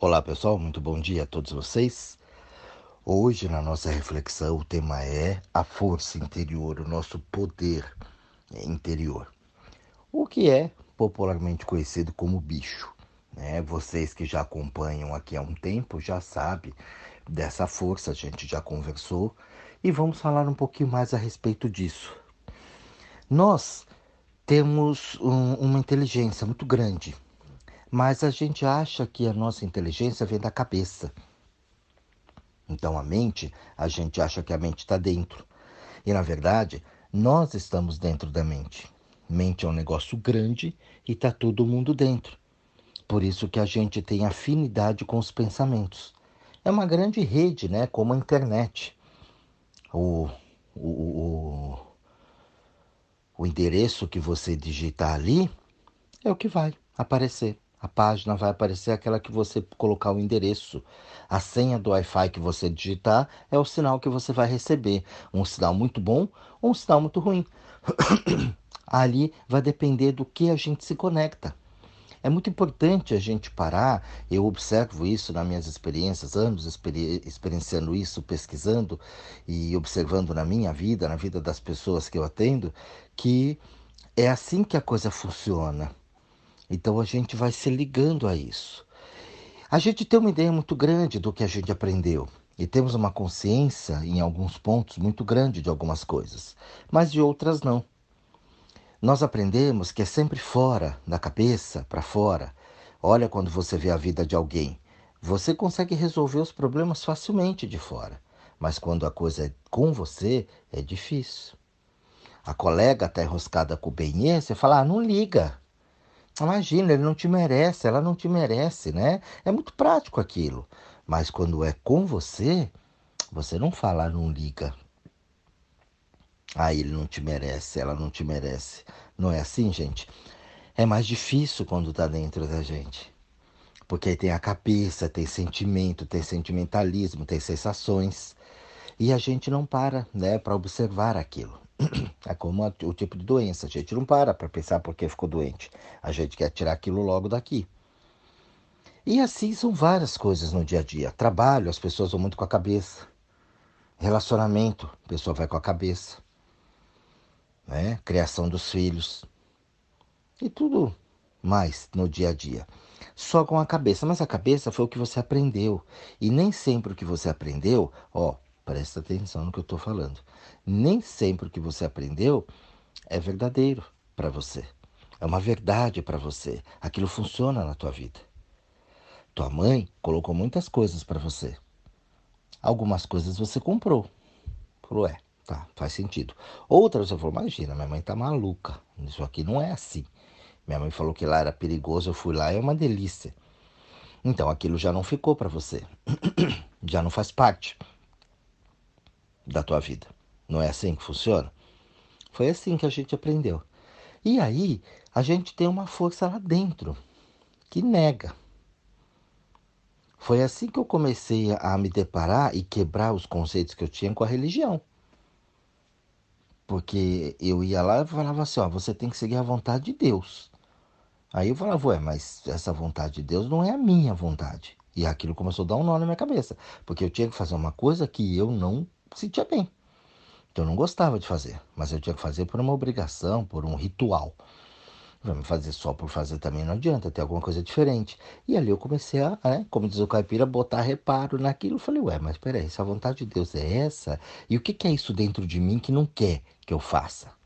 Olá pessoal, muito bom dia a todos vocês. Hoje na nossa reflexão o tema é a força interior, o nosso poder interior. O que é popularmente conhecido como bicho. Né? Vocês que já acompanham aqui há um tempo já sabem dessa força, a gente já conversou e vamos falar um pouquinho mais a respeito disso. Nós temos um, uma inteligência muito grande, mas a gente acha que a nossa inteligência vem da cabeça. Então a mente, a gente acha que a mente está dentro. E na verdade, nós estamos dentro da mente. Mente é um negócio grande e está todo mundo dentro. Por isso que a gente tem afinidade com os pensamentos. É uma grande rede, né? Como a internet. O, o, o, o endereço que você digitar ali é o que vai aparecer. A página vai aparecer aquela que você colocar o endereço. A senha do Wi-Fi que você digitar é o sinal que você vai receber. Um sinal muito bom ou um sinal muito ruim. ali vai depender do que a gente se conecta. É muito importante a gente parar, eu observo isso nas minhas experiências, anos experi experienciando isso, pesquisando e observando na minha vida, na vida das pessoas que eu atendo, que é assim que a coisa funciona. Então a gente vai se ligando a isso. A gente tem uma ideia muito grande do que a gente aprendeu e temos uma consciência, em alguns pontos, muito grande de algumas coisas, mas de outras não. Nós aprendemos que é sempre fora da cabeça, para fora. Olha quando você vê a vida de alguém. Você consegue resolver os problemas facilmente de fora, mas quando a coisa é com você, é difícil. A colega está enroscada com o benê, você fala, ah, não liga. Imagina, ele não te merece, ela não te merece, né? É muito prático aquilo. Mas quando é com você, você não fala, ah, não liga. Ah, ele não te merece, ela não te merece. Não é assim, gente? É mais difícil quando tá dentro da gente. Porque aí tem a cabeça, tem sentimento, tem sentimentalismo, tem sensações. E a gente não para, né, para observar aquilo. É como o tipo de doença. A gente não para para pensar por que ficou doente. A gente quer tirar aquilo logo daqui. E assim são várias coisas no dia a dia. Trabalho, as pessoas vão muito com a cabeça. Relacionamento, a pessoa vai com a cabeça né? criação dos filhos e tudo mais no dia a dia. Só com a cabeça, mas a cabeça foi o que você aprendeu. E nem sempre o que você aprendeu, ó, presta atenção no que eu estou falando. Nem sempre o que você aprendeu é verdadeiro para você. É uma verdade para você. Aquilo funciona na tua vida. Tua mãe colocou muitas coisas para você. Algumas coisas você comprou. Falou, é, Tá, faz sentido. Outras eu falo, imagina, minha mãe tá maluca. Isso aqui não é assim. Minha mãe falou que lá era perigoso, eu fui lá, é uma delícia. Então aquilo já não ficou para você. já não faz parte da tua vida. Não é assim que funciona? Foi assim que a gente aprendeu. E aí, a gente tem uma força lá dentro que nega. Foi assim que eu comecei a me deparar e quebrar os conceitos que eu tinha com a religião. Porque eu ia lá e falava assim, ó, você tem que seguir a vontade de Deus. Aí eu falava, ué, mas essa vontade de Deus não é a minha vontade. E aquilo começou a dar um nó na minha cabeça. Porque eu tinha que fazer uma coisa que eu não sentia bem. Então eu não gostava de fazer. Mas eu tinha que fazer por uma obrigação, por um ritual. Vamos fazer só por fazer também não adianta, ter alguma coisa diferente. E ali eu comecei a, né, como diz o caipira, botar reparo naquilo. Eu falei, ué, mas peraí, se a vontade de Deus é essa, e o que, que é isso dentro de mim que não quer que eu faça?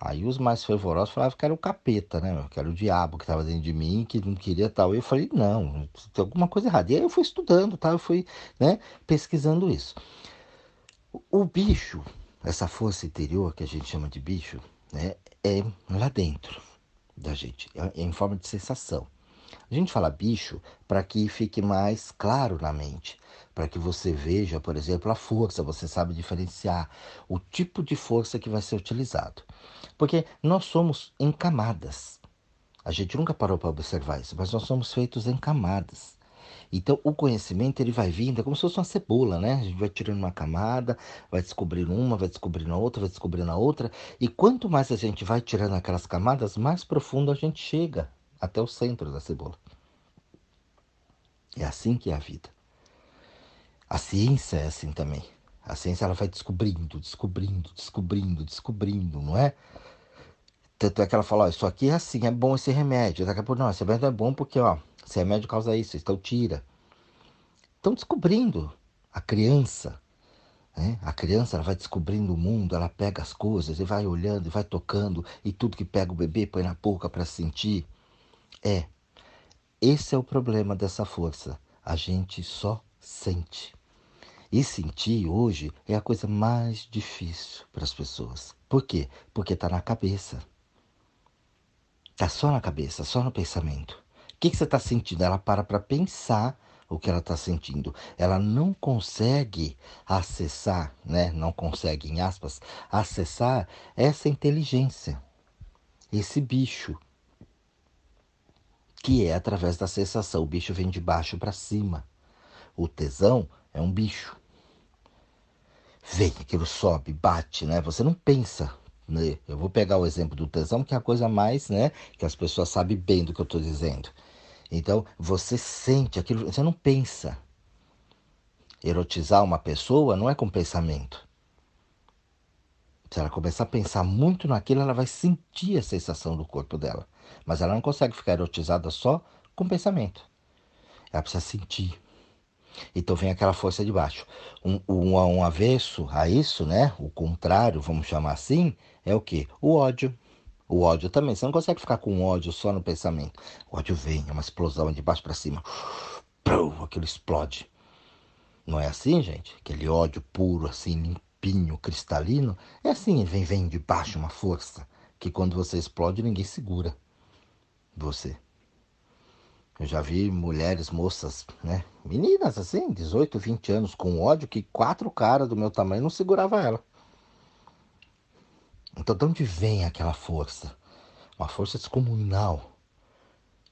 Aí os mais fervorosos falavam que era o capeta, né? Que era o diabo que estava dentro de mim, que não queria tal. E eu falei, não, tem alguma coisa errada. E aí eu fui estudando, tá? Eu fui né, pesquisando isso. O bicho, essa força interior que a gente chama de bicho, né, é lá dentro da gente, é, é em forma de sensação. A gente fala bicho para que fique mais claro na mente, para que você veja, por exemplo, a força, você sabe diferenciar o tipo de força que vai ser utilizado. Porque nós somos em camadas. A gente nunca parou para observar isso, mas nós somos feitos em camadas. Então, o conhecimento ele vai vindo, é como se fosse uma cebola, né? A gente vai tirando uma camada, vai descobrindo uma, vai descobrindo outra, vai descobrindo a outra. E quanto mais a gente vai tirando aquelas camadas, mais profundo a gente chega até o centro da cebola. É assim que é a vida. A ciência é assim também. A ciência ela vai descobrindo, descobrindo, descobrindo, descobrindo, não é? Tanto é que ela fala, ó, isso aqui é assim, é bom esse remédio. Daqui a pouco, não, esse remédio é bom porque, ó, esse remédio causa isso, então tira. Estão descobrindo. A criança, né? A criança ela vai descobrindo o mundo, ela pega as coisas e vai olhando e vai tocando e tudo que pega o bebê põe na boca para sentir. É, esse é o problema dessa força. A gente só sente. E sentir hoje é a coisa mais difícil para as pessoas. Por quê? Porque está na cabeça. Está só na cabeça, só no pensamento. O que, que você está sentindo? Ela para para pensar o que ela está sentindo. Ela não consegue acessar, né? Não consegue, em aspas, acessar essa inteligência, esse bicho, que é através da sensação. O bicho vem de baixo para cima. O tesão é um bicho vem, aquilo sobe, bate, né? Você não pensa. Né? Eu vou pegar o exemplo do tesão, que é a coisa mais, né? Que as pessoas sabem bem do que eu estou dizendo. Então, você sente aquilo, você não pensa. Erotizar uma pessoa não é com pensamento. Se ela começar a pensar muito naquilo, ela vai sentir a sensação do corpo dela. Mas ela não consegue ficar erotizada só com pensamento. Ela precisa sentir. Então vem aquela força de baixo. Um, um, um avesso a isso, né? O contrário, vamos chamar assim, é o que? O ódio. O ódio também. Você não consegue ficar com ódio só no pensamento. O ódio vem, é uma explosão de baixo para cima. aquilo explode. Não é assim, gente? Aquele ódio puro, assim, limpinho, cristalino. É assim, vem, vem de baixo uma força que quando você explode ninguém segura você. Eu já vi mulheres, moças, né? Meninas assim, 18, 20 anos, com ódio que quatro caras do meu tamanho não segurava ela. Então, de onde vem aquela força? Uma força descomunal,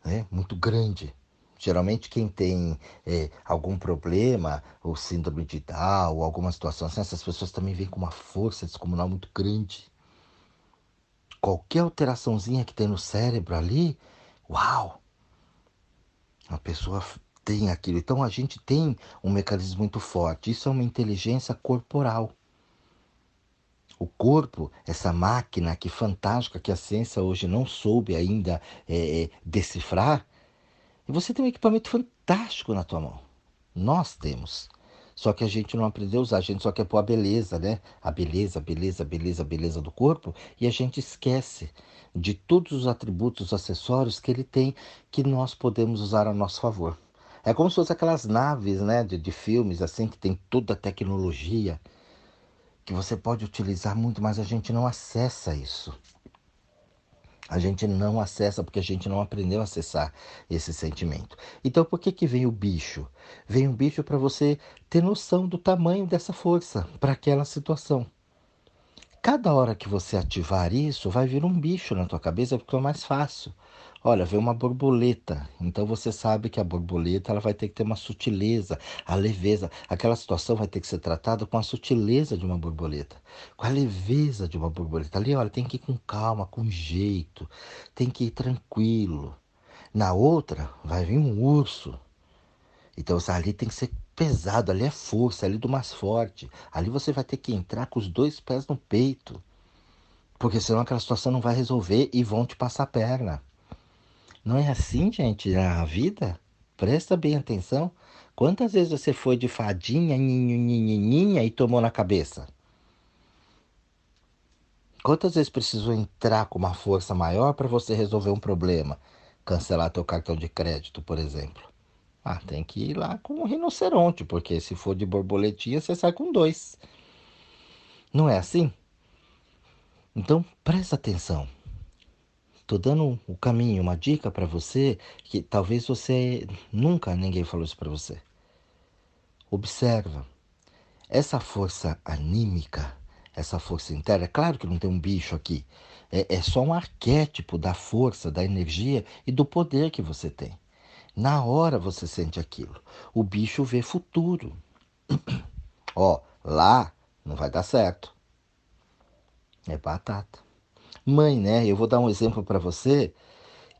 né? Muito grande. Geralmente, quem tem é, algum problema, ou síndrome de Down, ou alguma situação assim, essas pessoas também vêm com uma força descomunal muito grande. Qualquer alteraçãozinha que tem no cérebro ali, uau! A pessoa tem aquilo. Então a gente tem um mecanismo muito forte. Isso é uma inteligência corporal. O corpo, essa máquina que fantástica que a ciência hoje não soube ainda é, é, decifrar, e você tem um equipamento fantástico na tua mão. Nós temos. Só que a gente não aprendeu a usar, a gente só quer pôr a beleza, né? A beleza, beleza, beleza, beleza do corpo, e a gente esquece de todos os atributos acessórios que ele tem que nós podemos usar a nosso favor. É como se fosse aquelas naves, né, de, de filmes assim que tem toda a tecnologia que você pode utilizar muito, mas a gente não acessa isso. A gente não acessa porque a gente não aprendeu a acessar esse sentimento. Então, por que que vem o bicho? Vem um bicho para você ter noção do tamanho dessa força para aquela situação. Cada hora que você ativar isso, vai vir um bicho na tua cabeça porque é mais fácil. Olha, vem uma borboleta. Então você sabe que a borboleta ela vai ter que ter uma sutileza, a leveza. Aquela situação vai ter que ser tratada com a sutileza de uma borboleta, com a leveza de uma borboleta. Ali, olha, tem que ir com calma, com jeito, tem que ir tranquilo. Na outra, vai vir um urso. Então ali tem que ser pesado, ali é força, ali do mais forte. Ali você vai ter que entrar com os dois pés no peito. Porque senão aquela situação não vai resolver e vão te passar a perna. Não é assim, gente, a vida? Presta bem atenção. Quantas vezes você foi de fadinha, nhinhinhinhinha e tomou na cabeça? Quantas vezes precisou entrar com uma força maior para você resolver um problema? Cancelar teu cartão de crédito, por exemplo. Ah, tem que ir lá com um rinoceronte, porque se for de borboletinha, você sai com dois. Não é assim? Então, presta atenção. Estou dando o caminho, uma dica para você que talvez você nunca ninguém falou isso para você. Observa. Essa força anímica, essa força interna, é claro que não tem um bicho aqui. É, é só um arquétipo da força, da energia e do poder que você tem. Na hora você sente aquilo. O bicho vê futuro. Ó, lá não vai dar certo. É batata. Mãe, né? Eu vou dar um exemplo para você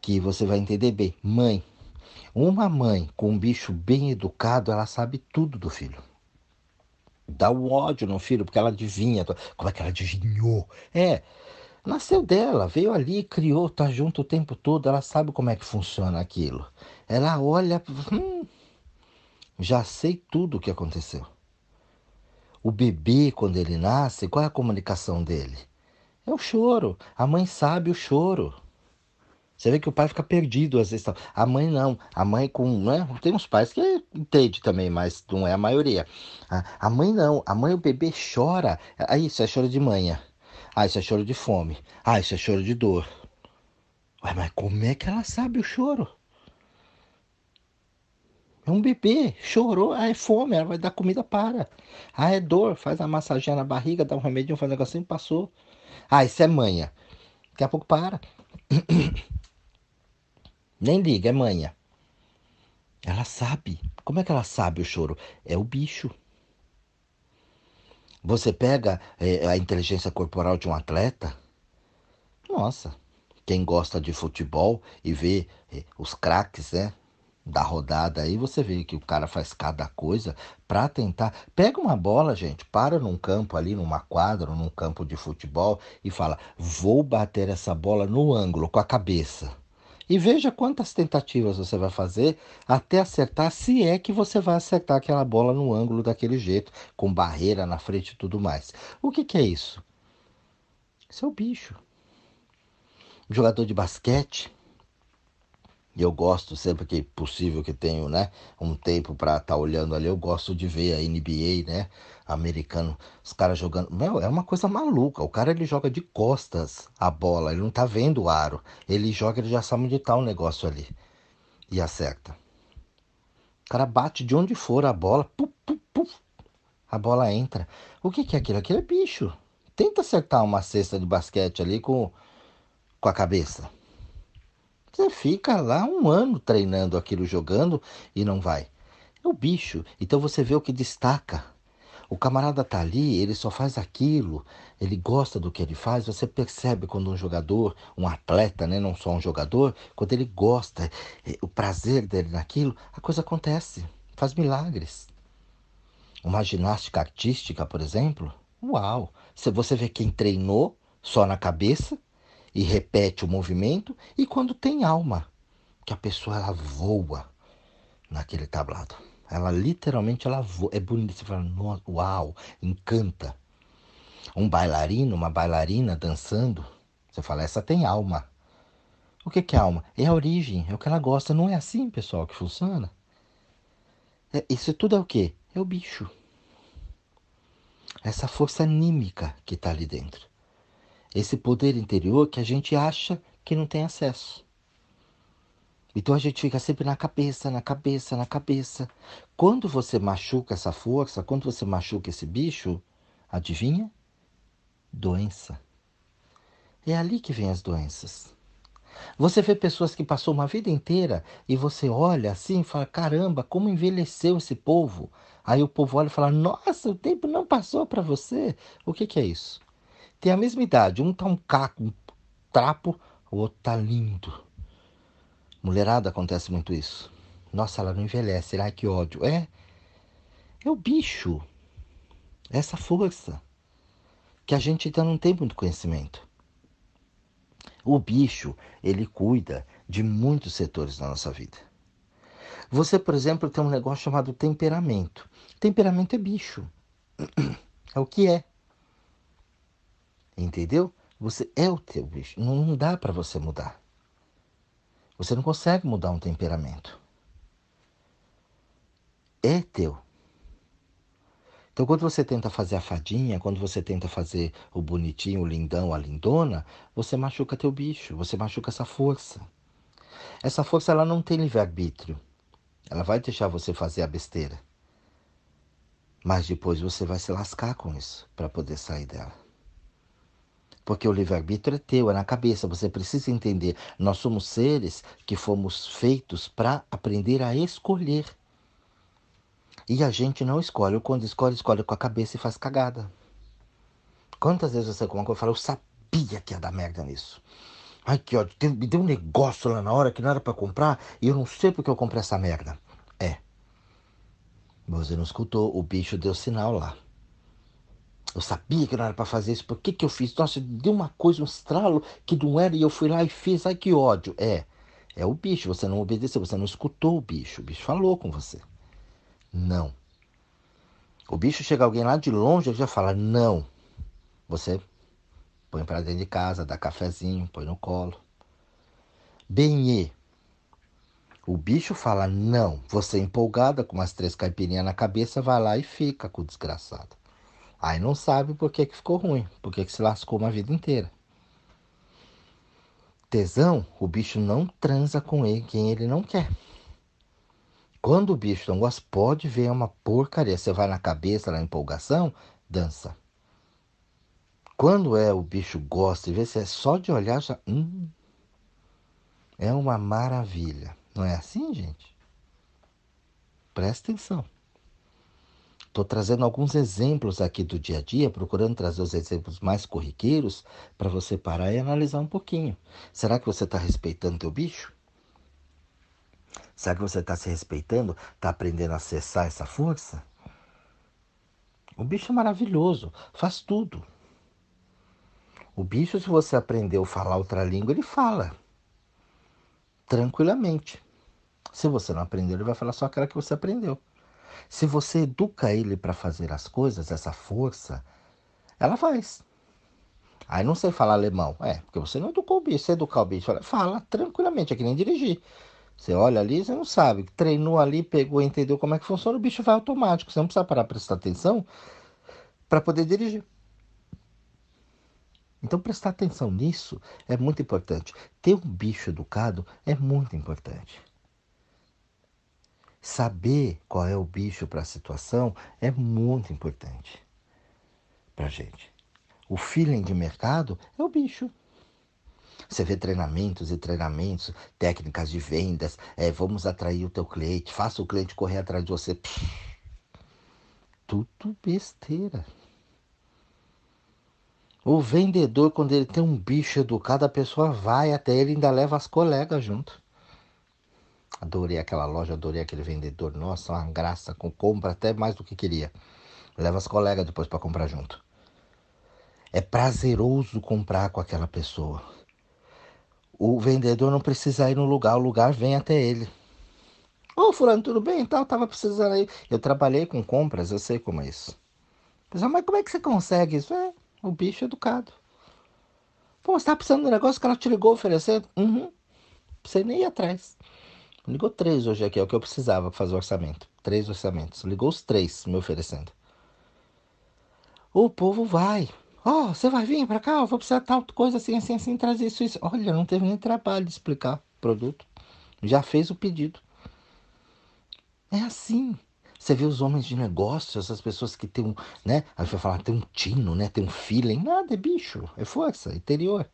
que você vai entender bem. Mãe. Uma mãe com um bicho bem educado, ela sabe tudo do filho. Dá o ódio no filho, porque ela adivinha. Como é que ela adivinhou? É, nasceu dela, veio ali, criou, tá junto o tempo todo, ela sabe como é que funciona aquilo. Ela olha, hum, já sei tudo o que aconteceu. O bebê, quando ele nasce, qual é a comunicação dele? É o choro. A mãe sabe o choro. Você vê que o pai fica perdido às vezes. A mãe não. A mãe com. Né? Tem uns pais que entende também, mas não é a maioria. A, mãe não. A mãe, o bebê chora. Ah, isso é choro de manhã. Ah, isso é choro de fome. Ah, isso é choro de dor. Ué, mas como é que ela sabe o choro? É um bebê, chorou, ah, é fome, ela vai dar comida para. Ah, é dor, faz a massaginha na barriga, dá um remédio, faz um negocinho, passou. Ah, isso é manha. Daqui a pouco para. Nem liga, é manha. Ela sabe. Como é que ela sabe o choro? É o bicho. Você pega é, a inteligência corporal de um atleta. Nossa, quem gosta de futebol e vê é, os craques, né? Da rodada aí, você vê que o cara faz cada coisa para tentar. Pega uma bola, gente, para num campo ali, numa quadra, num campo de futebol e fala: vou bater essa bola no ângulo com a cabeça. E veja quantas tentativas você vai fazer até acertar, se é que você vai acertar aquela bola no ângulo daquele jeito, com barreira na frente e tudo mais. O que, que é isso? Isso é o bicho. jogador de basquete, eu gosto sempre que possível que tenho, né, um tempo para estar tá olhando ali, eu gosto de ver a NBA, né, americano, os caras jogando, meu, é uma coisa maluca. O cara ele joga de costas a bola, ele não tá vendo o aro. Ele joga, ele já sabe onde tá o negócio ali e acerta. O cara bate de onde for a bola, puf, puf, puf, a bola entra. O que, que é aquilo? Aquilo é bicho. Tenta acertar uma cesta de basquete ali com, com a cabeça. Você fica lá um ano treinando aquilo, jogando e não vai. É o bicho. Então você vê o que destaca. O camarada tá ali, ele só faz aquilo, ele gosta do que ele faz. Você percebe quando um jogador, um atleta, né, não só um jogador, quando ele gosta, é, o prazer dele naquilo, a coisa acontece, faz milagres. Uma ginástica artística, por exemplo, uau! Você vê quem treinou só na cabeça, e repete o movimento, e quando tem alma, que a pessoa ela voa naquele tablado. Ela literalmente ela voa. É bonito, você fala, uau, encanta. Um bailarino, uma bailarina dançando, você fala, essa tem alma. O que, é alma? É a origem, é o que ela gosta. Não é assim, pessoal, que funciona. É, isso tudo é o quê? É o bicho. Essa força anímica que está ali dentro esse poder interior que a gente acha que não tem acesso. Então a gente fica sempre na cabeça, na cabeça, na cabeça. Quando você machuca essa força, quando você machuca esse bicho, adivinha? Doença. É ali que vem as doenças. Você vê pessoas que passou uma vida inteira e você olha assim e fala: caramba, como envelheceu esse povo. Aí o povo olha e fala: nossa, o tempo não passou para você. O que, que é isso? Tem a mesma idade. Um tá um caco, um trapo, o outro tá lindo. Mulherada acontece muito isso. Nossa, ela não envelhece. Ai, que ódio. É. É o bicho. É essa força. Que a gente ainda não tem muito conhecimento. O bicho, ele cuida de muitos setores da nossa vida. Você, por exemplo, tem um negócio chamado temperamento. Temperamento é bicho. É o que é. Entendeu? Você é o teu bicho. Não dá para você mudar. Você não consegue mudar um temperamento. É teu. Então, quando você tenta fazer a fadinha, quando você tenta fazer o bonitinho, o lindão, a lindona, você machuca teu bicho, você machuca essa força. Essa força ela não tem livre-arbítrio. Ela vai deixar você fazer a besteira. Mas depois você vai se lascar com isso para poder sair dela. Porque o livre-arbítrio é teu, é na cabeça. Você precisa entender. Nós somos seres que fomos feitos para aprender a escolher. E a gente não escolhe. Quando escolhe, escolhe com a cabeça e faz cagada. Quantas vezes você com uma coisa fala, eu sabia que ia dar merda nisso. Ai, que ódio. Me deu um negócio lá na hora que não era para comprar e eu não sei porque eu comprei essa merda. É. Você não escutou, o bicho deu sinal lá. Eu sabia que não era para fazer isso. Por que, que eu fiz? Nossa, deu uma coisa, um estralo que não era e eu fui lá e fiz. Ai, que ódio. É. É o bicho. Você não obedeceu, você não escutou o bicho. O bicho falou com você. Não. O bicho chega alguém lá de longe e já fala não. Você põe para dentro de casa, dá cafezinho, põe no colo. Benê. O bicho fala não. Você empolgada com umas três caipirinhas na cabeça vai lá e fica com o desgraçado. Aí não sabe por que, que ficou ruim, por que, que se lascou uma vida inteira. Tesão, o bicho não transa com ele quem ele não quer. Quando o bicho não gosta, pode ver uma porcaria. Você vai na cabeça, na empolgação, dança. Quando é o bicho gosta e vê se é só de olhar já. Hum, é uma maravilha. Não é assim, gente? Presta atenção. Estou trazendo alguns exemplos aqui do dia a dia, procurando trazer os exemplos mais corriqueiros para você parar e analisar um pouquinho. Será que você está respeitando teu bicho? Será que você está se respeitando? Está aprendendo a acessar essa força? O bicho é maravilhoso, faz tudo. O bicho, se você aprendeu a falar outra língua, ele fala tranquilamente. Se você não aprendeu, ele vai falar só aquela que você aprendeu. Se você educa ele para fazer as coisas, essa força, ela faz. Aí não sei falar alemão. É, porque você não educou o bicho. Você educar o bicho, fala, fala tranquilamente, é que nem dirigir. Você olha ali, você não sabe. Treinou ali, pegou, entendeu como é que funciona, o bicho vai automático. Você não precisa parar para prestar atenção para poder dirigir. Então, prestar atenção nisso é muito importante. Ter um bicho educado é muito importante. Saber qual é o bicho para a situação é muito importante para gente. O feeling de mercado é o bicho. Você vê treinamentos e treinamentos, técnicas de vendas, é, vamos atrair o teu cliente, faça o cliente correr atrás de você. Tudo besteira. O vendedor, quando ele tem um bicho educado, a pessoa vai até ele e ainda leva as colegas junto. Adorei aquela loja, adorei aquele vendedor. Nossa, uma graça, com compra até mais do que queria. Leva as colegas depois para comprar junto. É prazeroso comprar com aquela pessoa. O vendedor não precisa ir no lugar, o lugar vem até ele. Ô, oh, fulano, tudo bem? Então, tava precisando aí. Eu trabalhei com compras, eu sei como é isso. Mas como é que você consegue isso? É, o bicho educado. Pô, você tá precisando de um negócio que ela te ligou oferecendo? Uhum. Você nem ir atrás. Ligou três hoje aqui, é o que eu precisava para fazer o orçamento. Três orçamentos. Ligou os três me oferecendo. O povo vai. Ó, oh, você vai vir para cá? Eu vou precisar de tal coisa assim, assim, assim, trazer isso, isso. Olha, não teve nem trabalho de explicar o produto. Já fez o pedido. É assim. Você vê os homens de negócio, essas pessoas que têm um, né? A gente vai falar, tem um tino, né? Tem um feeling. Nada, é bicho, é força, interior.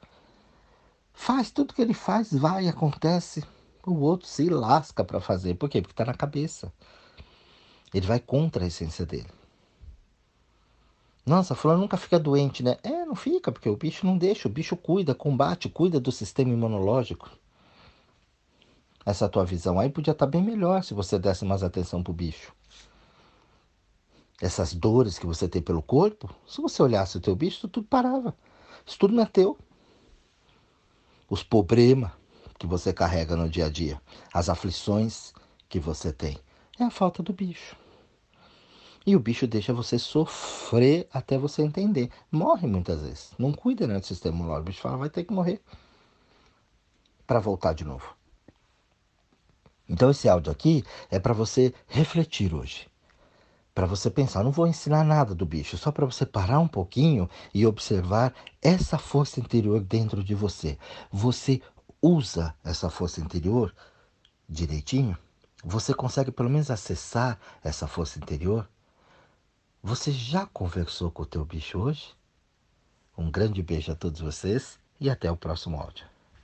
Faz tudo que ele faz, vai, acontece. O outro se lasca para fazer. Por quê? Porque está na cabeça. Ele vai contra a essência dele. Nossa, fulano nunca fica doente, né? É, não fica, porque o bicho não deixa. O bicho cuida, combate, cuida do sistema imunológico essa tua visão aí podia estar tá bem melhor se você desse mais atenção pro bicho essas dores que você tem pelo corpo, se você olhasse o teu bicho, tudo parava. Isso tudo não é teu. Os problemas que você carrega no dia a dia, as aflições que você tem, é a falta do bicho. E o bicho deixa você sofrer até você entender. Morre muitas vezes. Não cuida né, do sistema imunológico. O bicho fala, vai ter que morrer para voltar de novo. Então esse áudio aqui é para você refletir hoje para você pensar. Não vou ensinar nada do bicho, só para você parar um pouquinho e observar essa força interior dentro de você. Você usa essa força interior direitinho? Você consegue pelo menos acessar essa força interior? Você já conversou com o teu bicho hoje? Um grande beijo a todos vocês e até o próximo áudio.